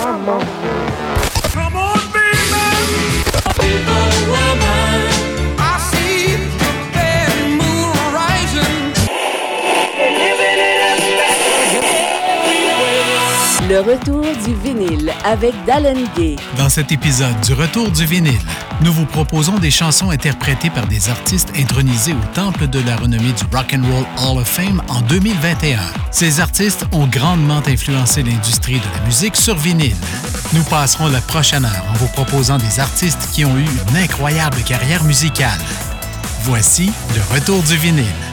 I'm on. Le retour du vinyle avec Dallin Gay. Dans cet épisode du Retour du vinyle, nous vous proposons des chansons interprétées par des artistes intronisés au temple de la renommée du Rock and Roll Hall of Fame en 2021. Ces artistes ont grandement influencé l'industrie de la musique sur vinyle. Nous passerons la prochaine heure en vous proposant des artistes qui ont eu une incroyable carrière musicale. Voici le Retour du vinyle.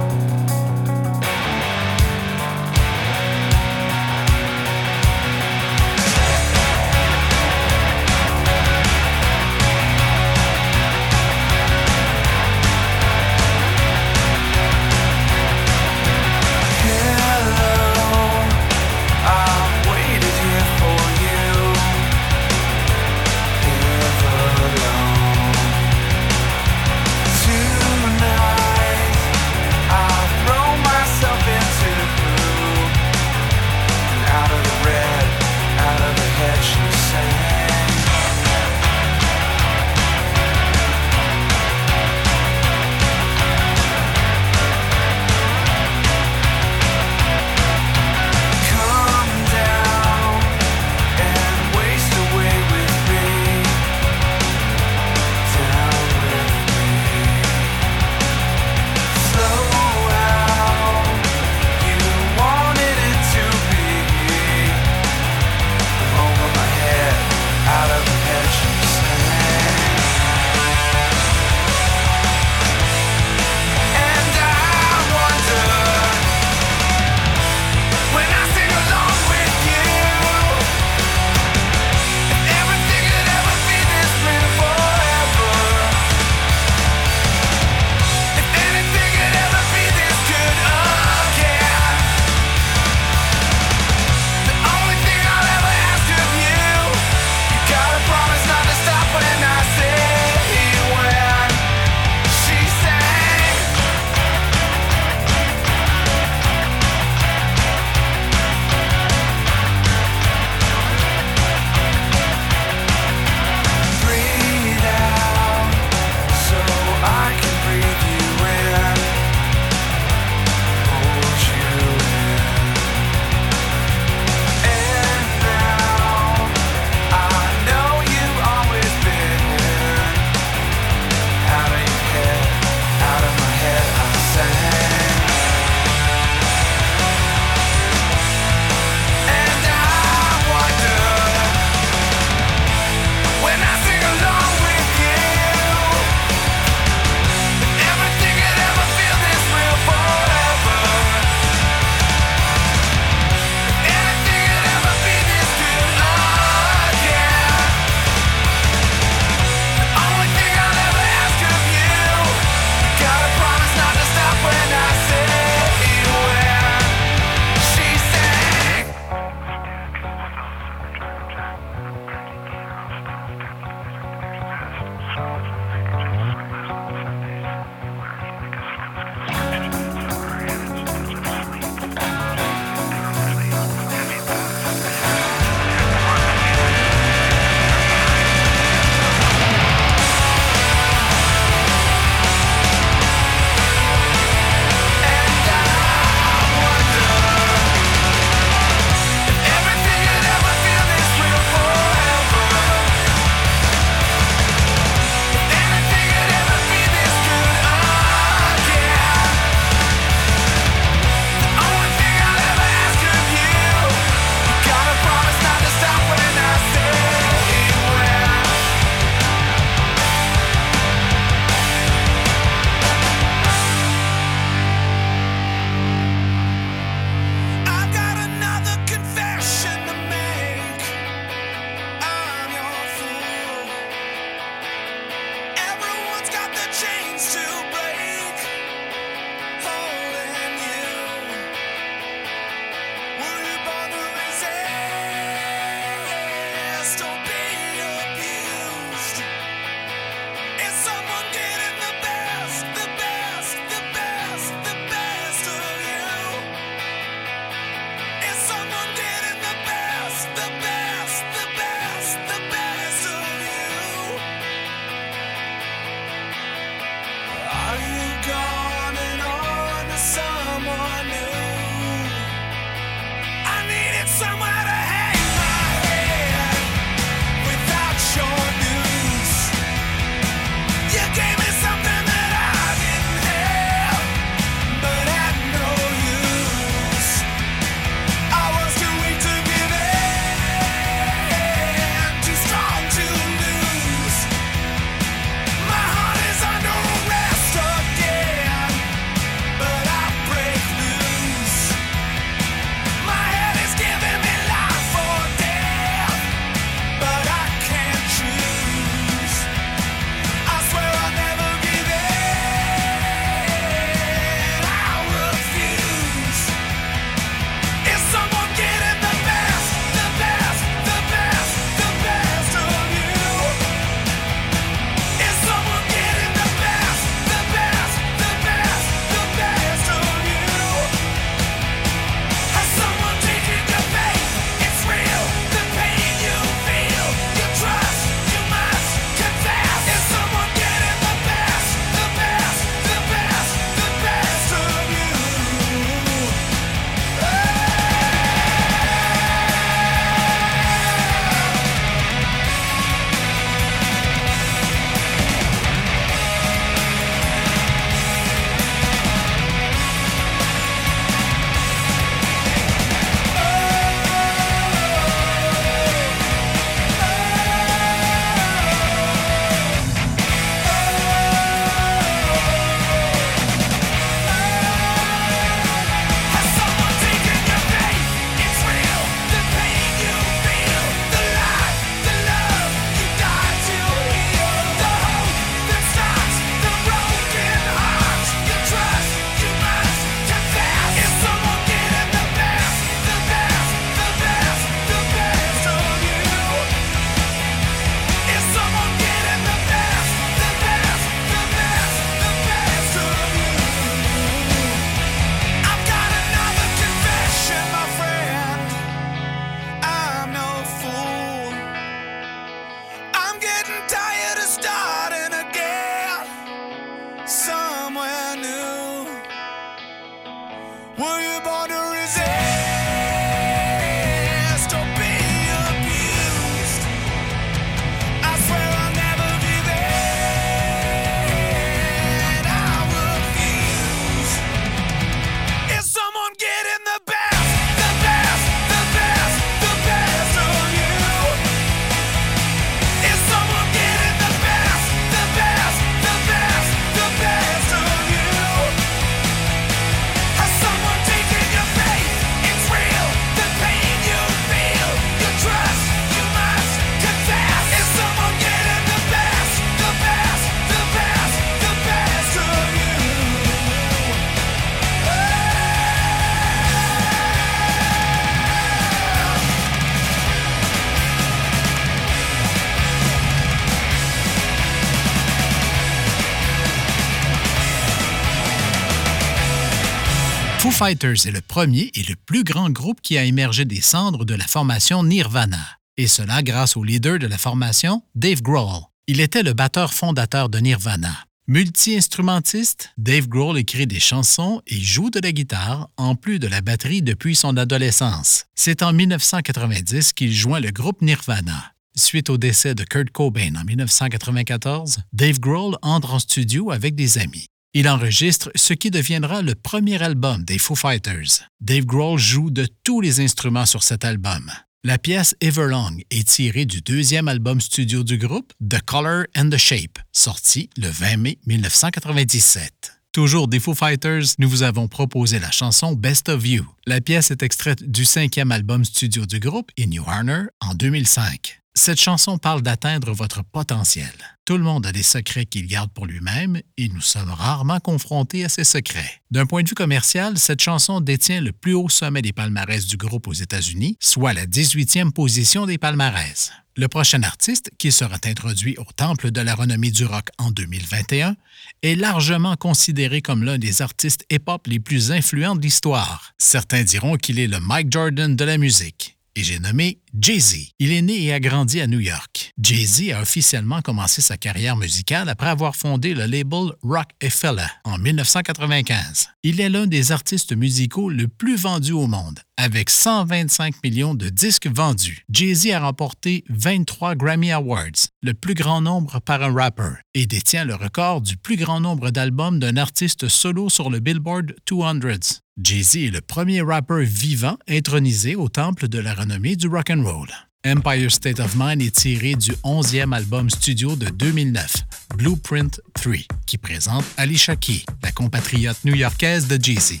Fighters est le premier et le plus grand groupe qui a émergé des cendres de la formation Nirvana, et cela grâce au leader de la formation, Dave Grohl. Il était le batteur fondateur de Nirvana. Multi-instrumentiste, Dave Grohl écrit des chansons et joue de la guitare, en plus de la batterie depuis son adolescence. C'est en 1990 qu'il joint le groupe Nirvana. Suite au décès de Kurt Cobain en 1994, Dave Grohl entre en studio avec des amis. Il enregistre ce qui deviendra le premier album des Foo Fighters. Dave Grohl joue de tous les instruments sur cet album. La pièce Everlong est tirée du deuxième album studio du groupe, The Color and the Shape, sorti le 20 mai 1997. Toujours des Foo Fighters, nous vous avons proposé la chanson Best of You. La pièce est extraite du cinquième album studio du groupe, In New Harner, en 2005. Cette chanson parle d'atteindre votre potentiel. Tout le monde a des secrets qu'il garde pour lui-même et nous sommes rarement confrontés à ces secrets. D'un point de vue commercial, cette chanson détient le plus haut sommet des palmarès du groupe aux États-Unis, soit la 18e position des palmarès. Le prochain artiste, qui sera introduit au Temple de la renommée du rock en 2021, est largement considéré comme l'un des artistes hip-hop les plus influents de l'histoire. Certains diront qu'il est le Mike Jordan de la musique et j'ai nommé Jay-Z. Il est né et a grandi à New York. Jay-Z a officiellement commencé sa carrière musicale après avoir fondé le label Rock Fella en 1995. Il est l'un des artistes musicaux le plus vendus au monde. Avec 125 millions de disques vendus, Jay-Z a remporté 23 Grammy Awards, le plus grand nombre par un rapper, et détient le record du plus grand nombre d'albums d'un artiste solo sur le Billboard 200. Jay-Z est le premier rappeur vivant intronisé au temple de la renommée du rock and roll. Empire State of Mind est tiré du 11e album studio de 2009, Blueprint 3, qui présente Alicia Key, la compatriote new-yorkaise de Jay-Z.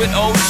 With OG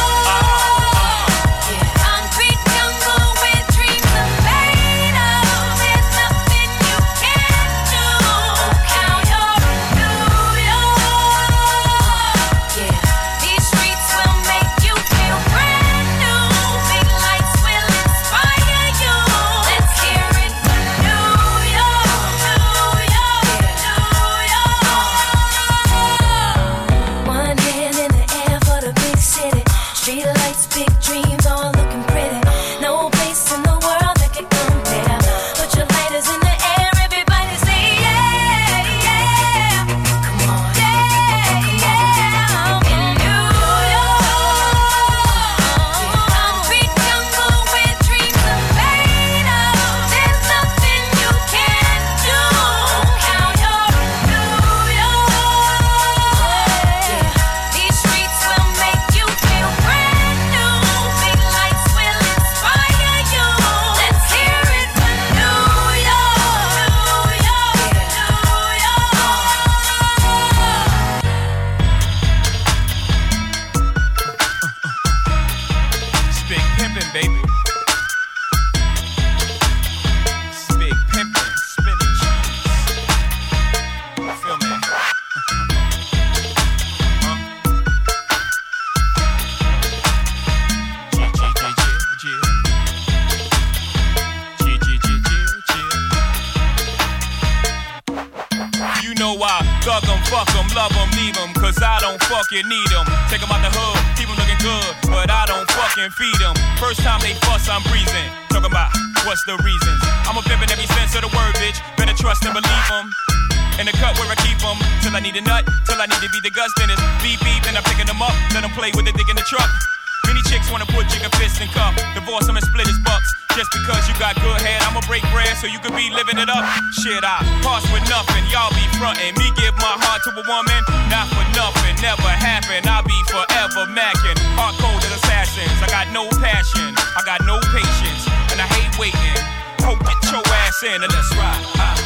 Just because you got good head, I'ma break bread so you could be living it up. Shit, I pass with nothing, y'all be frontin'. Me give my heart to a woman, not for nothing, never happen. I'll be forever mackin'. Heart cold assassins, I got no passion, I got no patience, and I hate waiting. Hope get your ass in and let's ride.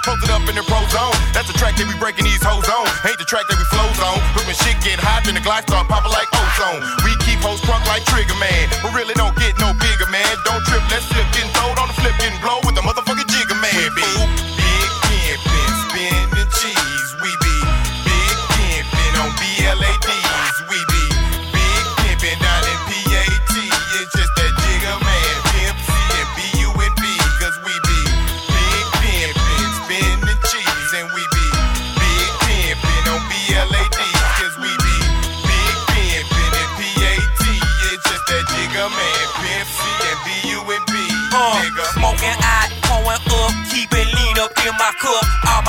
Posted up in the pro zone. That's the track that we breaking these hoes on. Ain't the track that we flows on. But when shit get hot, then the glide start popping like ozone. We keep hoes drunk like Trigger Man. But really don't get no bigger, man. Don't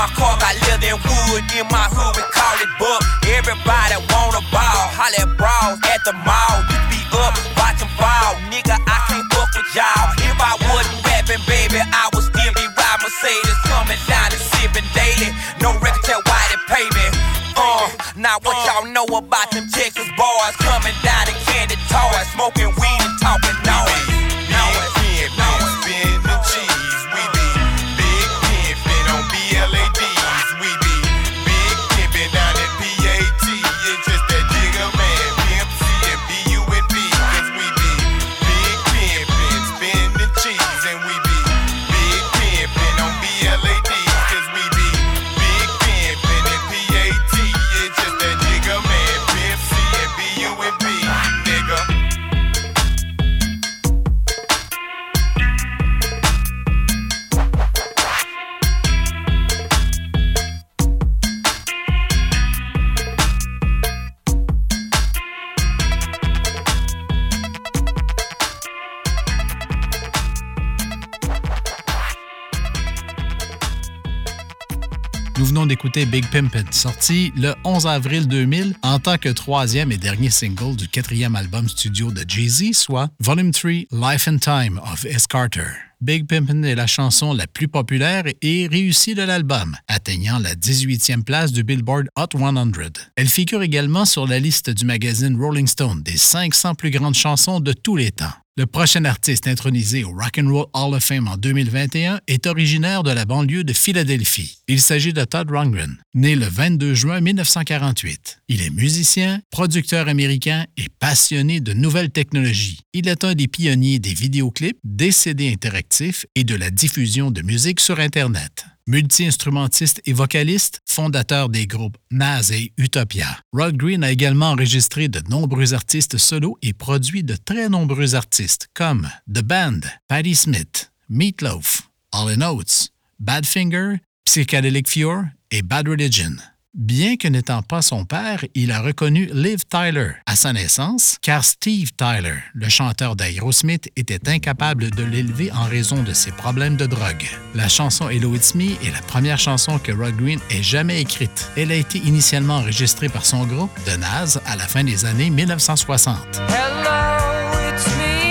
my car got leather and wood. In my hood, we call it buck. Everybody wanna ball. Holla at brawls at the mall. Venons d'écouter Big Pimpin', sorti le 11 avril 2000 en tant que troisième et dernier single du quatrième album studio de Jay-Z, soit Volume 3 Life and Time of S. Carter. Big Pimpin' est la chanson la plus populaire et réussie de l'album, atteignant la 18e place du Billboard Hot 100. Elle figure également sur la liste du magazine Rolling Stone des 500 plus grandes chansons de tous les temps. Le prochain artiste intronisé au Rock and Roll Hall of Fame en 2021 est originaire de la banlieue de Philadelphie. Il s'agit de Todd Rundgren, né le 22 juin 1948. Il est musicien, producteur américain et passionné de nouvelles technologies. Il est un des pionniers des vidéoclips, des CD interactifs et de la diffusion de musique sur Internet. Multi-instrumentiste et vocaliste, fondateur des groupes Nas et Utopia. Rod Green a également enregistré de nombreux artistes solos et produit de très nombreux artistes comme The Band, Patti Smith, Meatloaf, All in Oates, Badfinger, Psychedelic Fure et Bad Religion. Bien que n'étant pas son père, il a reconnu Liv Tyler à sa naissance, car Steve Tyler, le chanteur d'Aerosmith, était incapable de l'élever en raison de ses problèmes de drogue. La chanson Hello It's Me est la première chanson que Rod Green ait jamais écrite. Elle a été initialement enregistrée par son groupe, The Nas, à la fin des années 1960. Hello, it's me.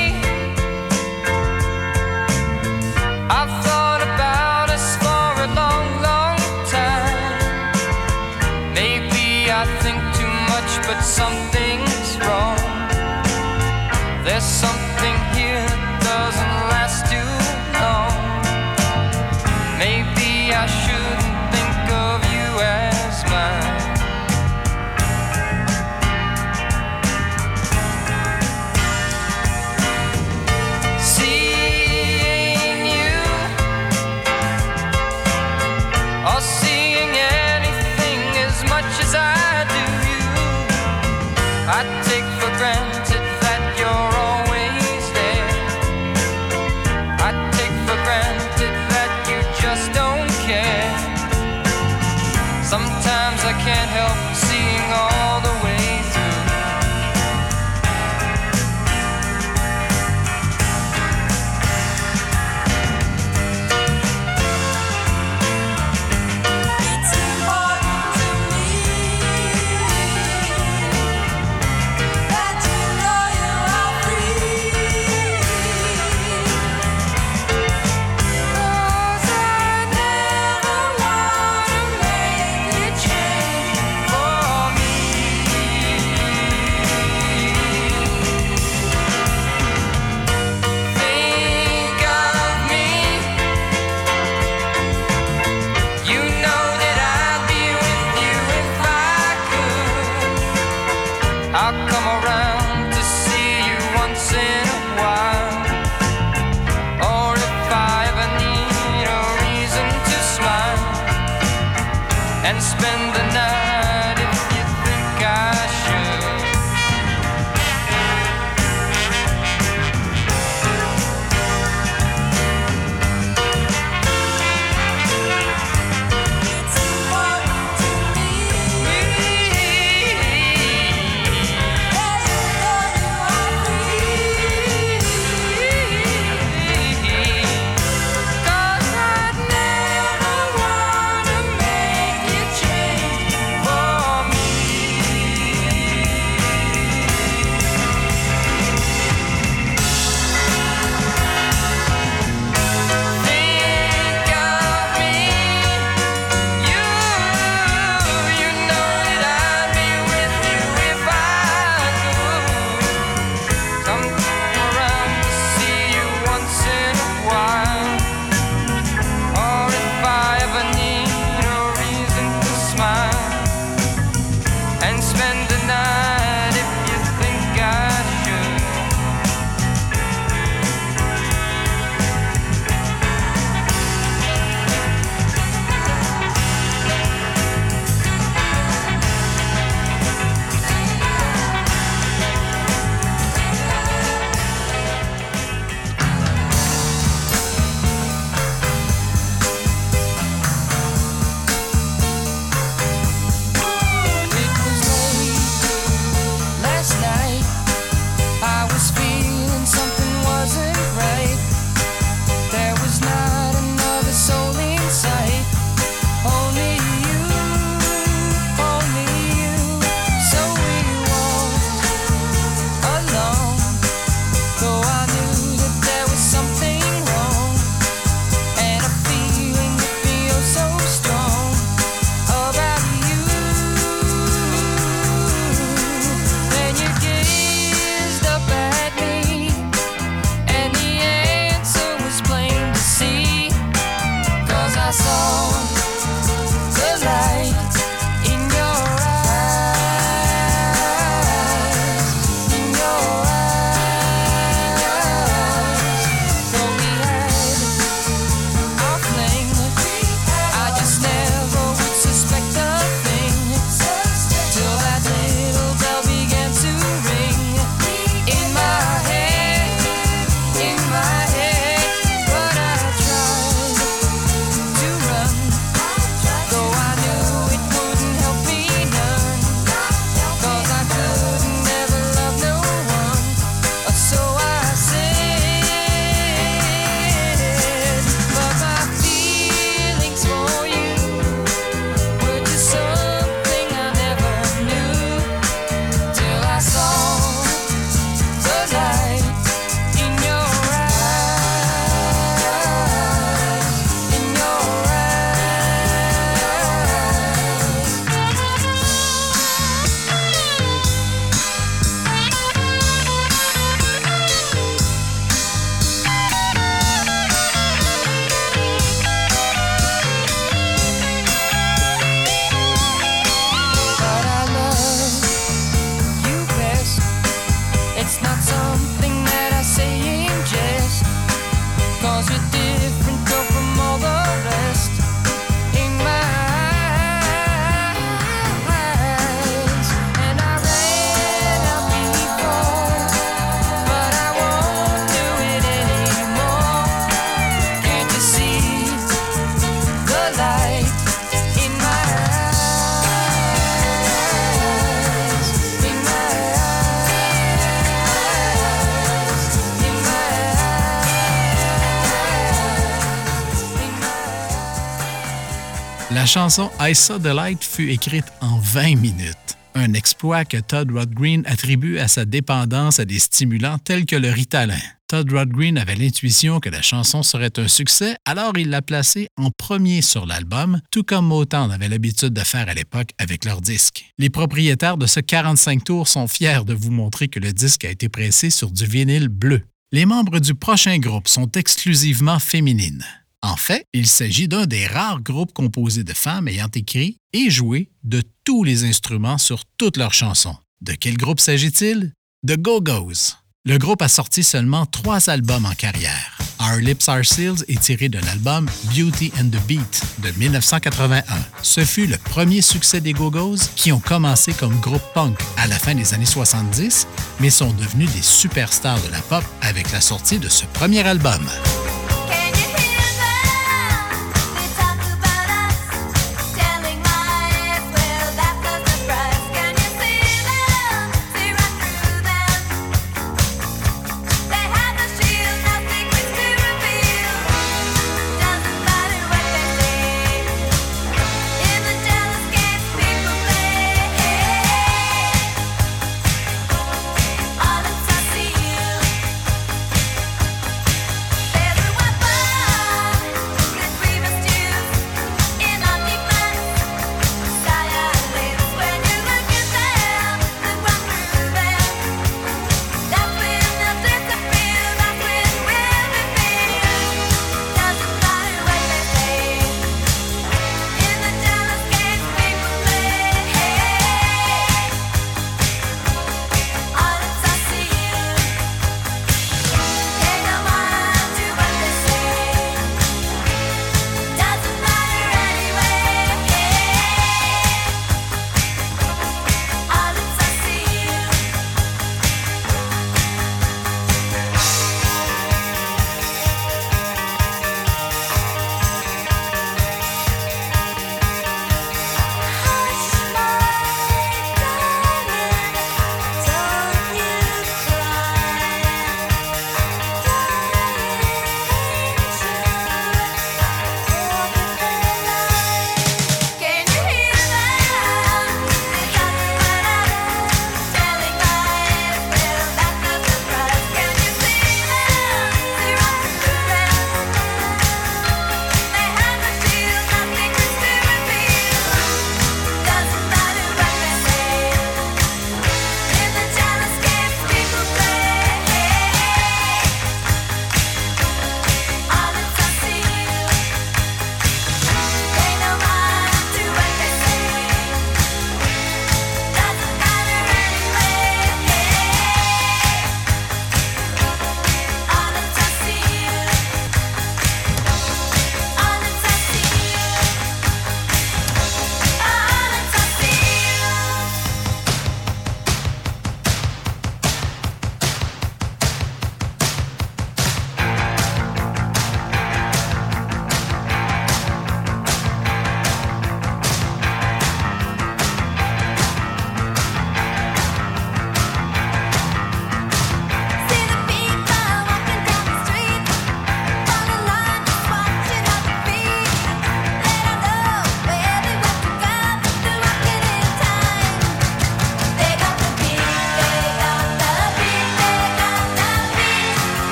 La chanson I Saw the Light fut écrite en 20 minutes. Un exploit que Todd Rodgreen attribue à sa dépendance à des stimulants tels que le Ritalin. Todd Rodgreen avait l'intuition que la chanson serait un succès, alors il l'a placée en premier sur l'album, tout comme Motown avait l'habitude de faire à l'époque avec leur disque. Les propriétaires de ce 45 tours sont fiers de vous montrer que le disque a été pressé sur du vinyle bleu. Les membres du prochain groupe sont exclusivement féminines. En fait, il s'agit d'un des rares groupes composés de femmes ayant écrit et joué de tous les instruments sur toutes leurs chansons. De quel groupe s'agit-il? The Go-Go's. Le groupe a sorti seulement trois albums en carrière. Our Lips Are Seals est tiré de l'album Beauty and the Beat de 1981. Ce fut le premier succès des Go-Go's qui ont commencé comme groupe punk à la fin des années 70, mais sont devenus des superstars de la pop avec la sortie de ce premier album.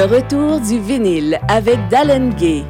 Le retour du vinyle avec Dallin Gay.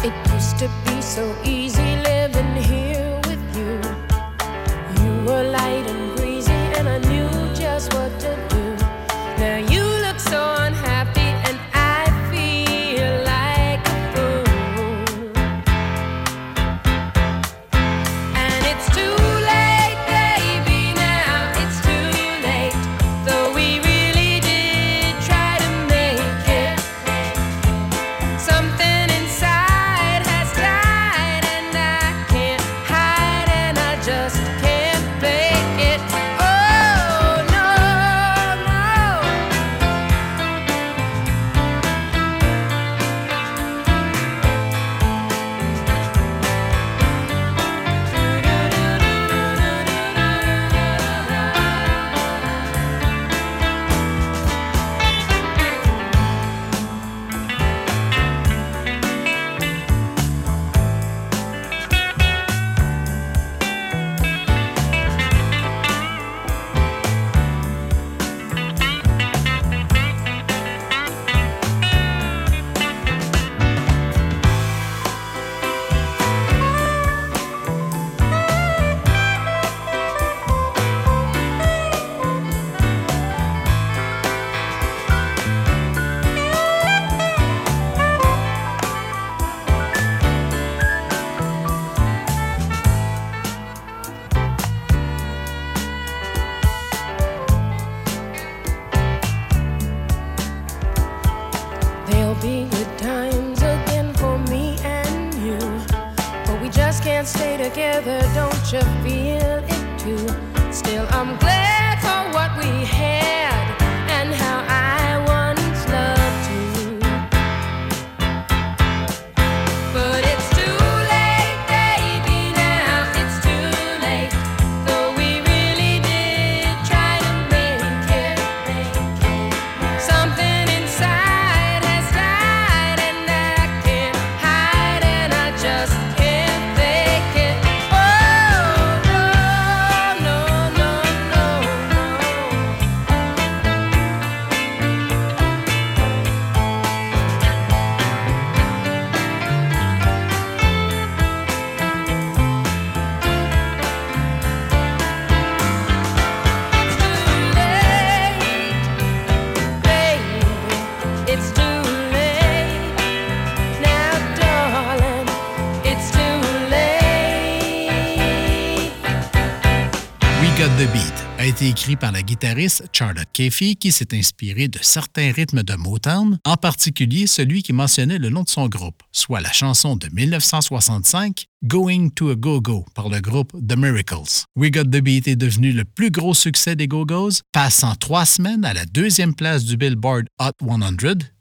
It used to be so easy living here. together, don't you feel it too? Still, I'm glad. Par la guitariste Charlotte Caffey qui s'est inspirée de certains rythmes de Motown, en particulier celui qui mentionnait le nom de son groupe, soit la chanson de 1965 Going to a Go-Go par le groupe The Miracles. We Got the Beat est devenu le plus gros succès des Go-Go's, passant trois semaines à la deuxième place du Billboard Hot 100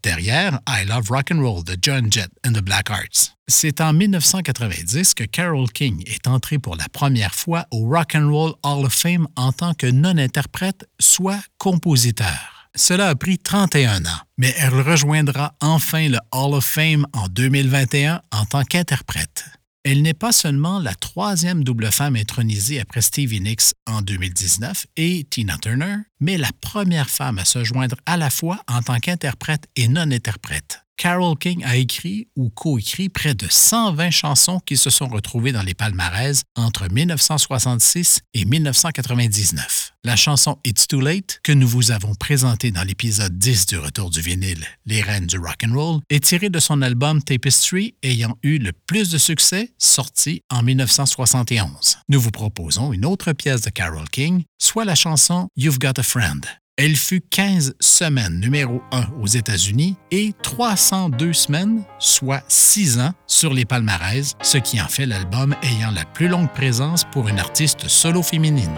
derrière I Love Rock and Roll de John Jett and the Black Hearts. C'est en 1990 que Carole King est entrée pour la première fois au Rock and Roll Hall of Fame en tant que non-interprète, soit compositeur. Cela a pris 31 ans, mais elle rejoindra enfin le Hall of Fame en 2021 en tant qu'interprète. Elle n'est pas seulement la troisième double femme intronisée après Stevie Nicks en 2019 et Tina Turner, mais la première femme à se joindre à la fois en tant qu'interprète et non-interprète. Carol King a écrit ou coécrit près de 120 chansons qui se sont retrouvées dans les palmarès entre 1966 et 1999. La chanson It's Too Late, que nous vous avons présentée dans l'épisode 10 du Retour du vinyle Les Reines du Rock and Roll, est tirée de son album Tapestry ayant eu le plus de succès, sorti en 1971. Nous vous proposons une autre pièce de Carol King, soit la chanson You've Got a Friend. Elle fut 15 semaines numéro 1 aux États-Unis et 302 semaines, soit 6 ans, sur les palmarès, ce qui en fait l'album ayant la plus longue présence pour une artiste solo féminine.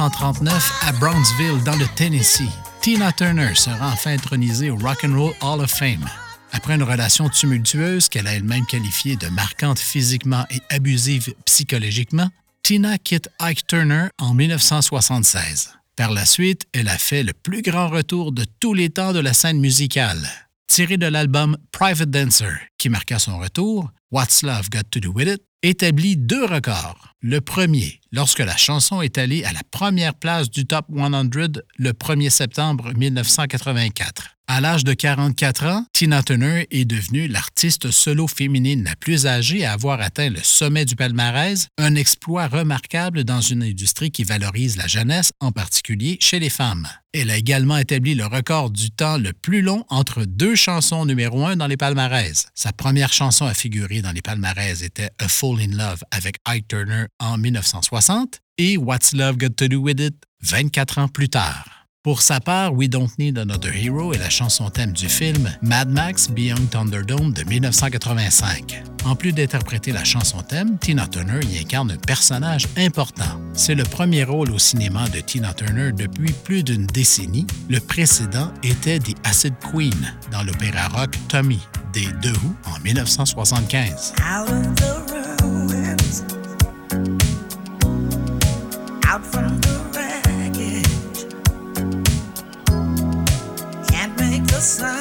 à Brownsville, dans le Tennessee, Tina Turner sera enfin intronisée au Rock and Roll Hall of Fame. Après une relation tumultueuse qu'elle a elle-même qualifiée de marquante physiquement et abusive psychologiquement, Tina quitte Ike Turner en 1976. Par la suite, elle a fait le plus grand retour de tous les temps de la scène musicale. Tiré de l'album Private Dancer, qui marqua son retour, What's Love Got to Do With It? Établit deux records. Le premier, lorsque la chanson est allée à la première place du Top 100 le 1er septembre 1984. À l'âge de 44 ans, Tina Turner est devenue l'artiste solo féminine la plus âgée à avoir atteint le sommet du palmarès, un exploit remarquable dans une industrie qui valorise la jeunesse, en particulier chez les femmes. Elle a également établi le record du temps le plus long entre deux chansons numéro un dans les palmarès. Sa première chanson à figurer dans les palmarès était A Fall in Love avec Ike Turner en 1960 et What's Love Got to Do With It 24 ans plus tard. Pour sa part, We Don't Need Another Hero est la chanson thème du film Mad Max Beyond Thunderdome de 1985. En plus d'interpréter la chanson thème, Tina Turner y incarne un personnage important. C'est le premier rôle au cinéma de Tina Turner depuis plus d'une décennie. Le précédent était The Acid Queen dans l'opéra rock Tommy des deux Who en 1975. the passar.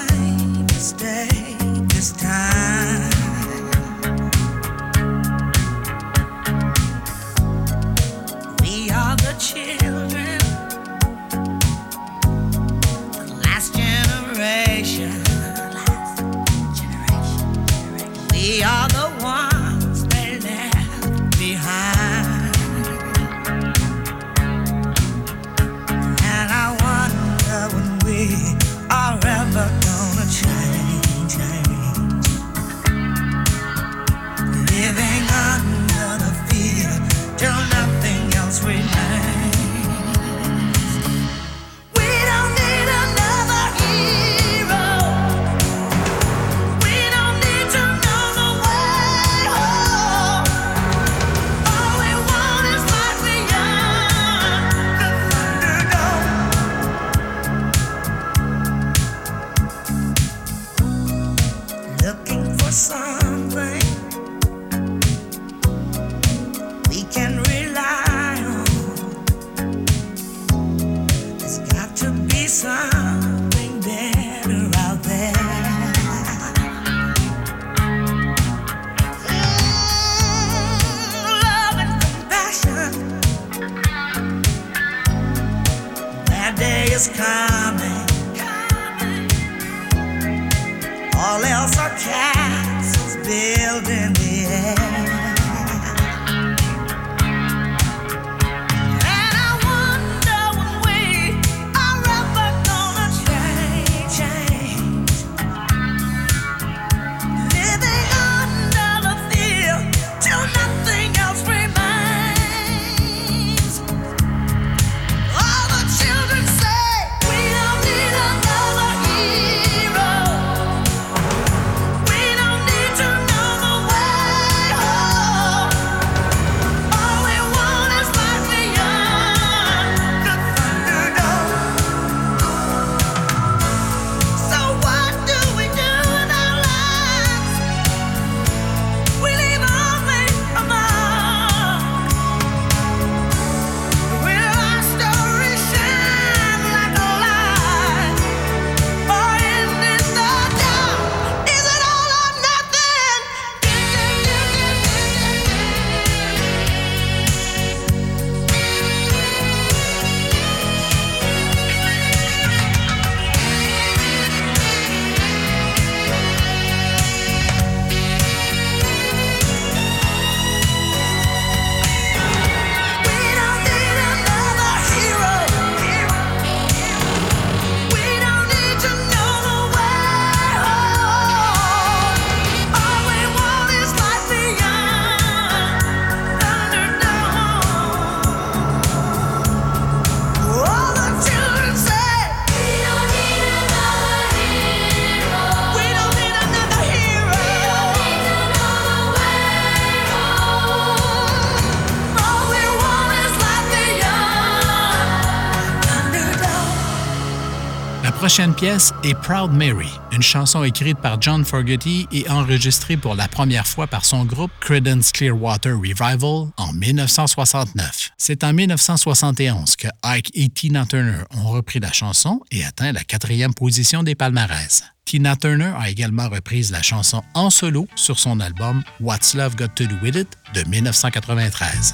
Prochaine pièce est Proud Mary, une chanson écrite par John Fogerty et enregistrée pour la première fois par son groupe Credence Clearwater Revival en 1969. C'est en 1971 que Ike et Tina Turner ont repris la chanson et atteint la quatrième position des palmarès. Tina Turner a également repris la chanson en solo sur son album What's Love Got to Do With It de 1993.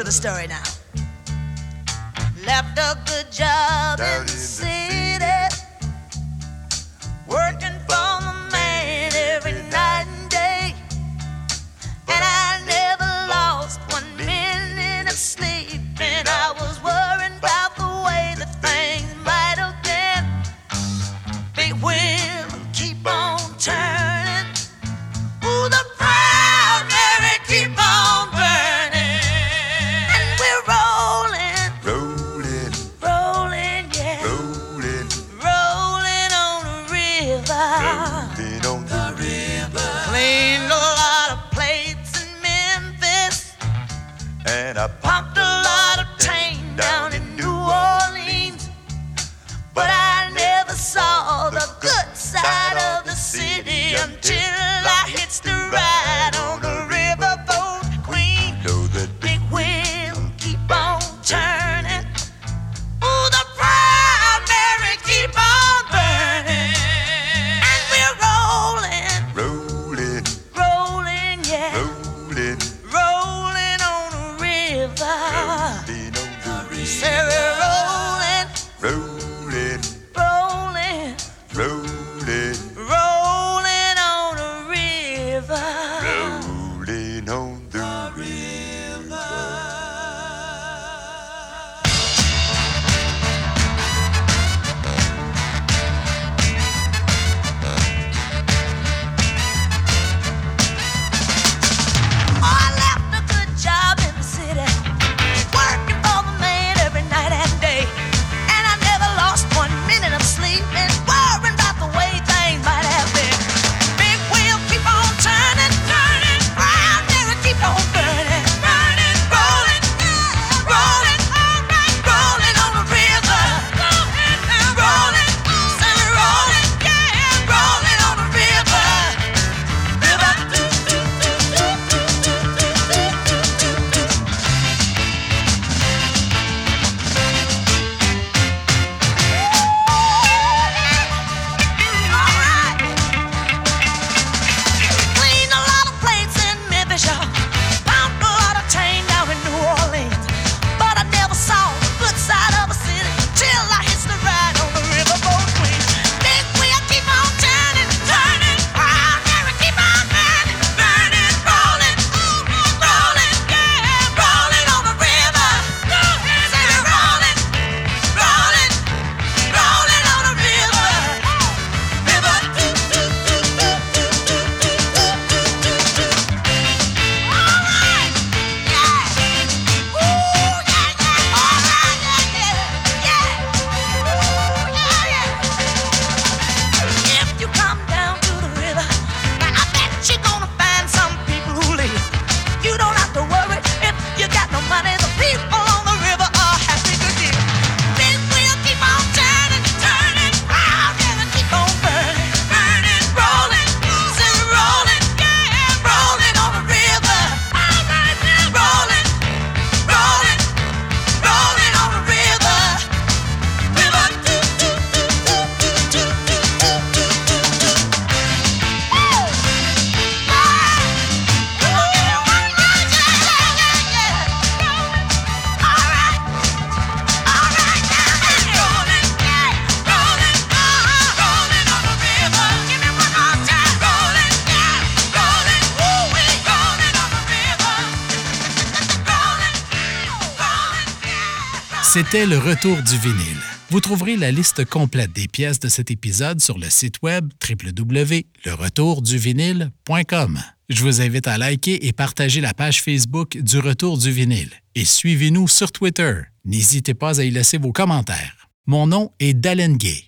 to the story now. Left a good job in the city, working C'était le retour du vinyle. Vous trouverez la liste complète des pièces de cet épisode sur le site web www.leretourduvinyle.com. Je vous invite à liker et partager la page Facebook du Retour du vinyle et suivez-nous sur Twitter. N'hésitez pas à y laisser vos commentaires. Mon nom est Dalen Gay.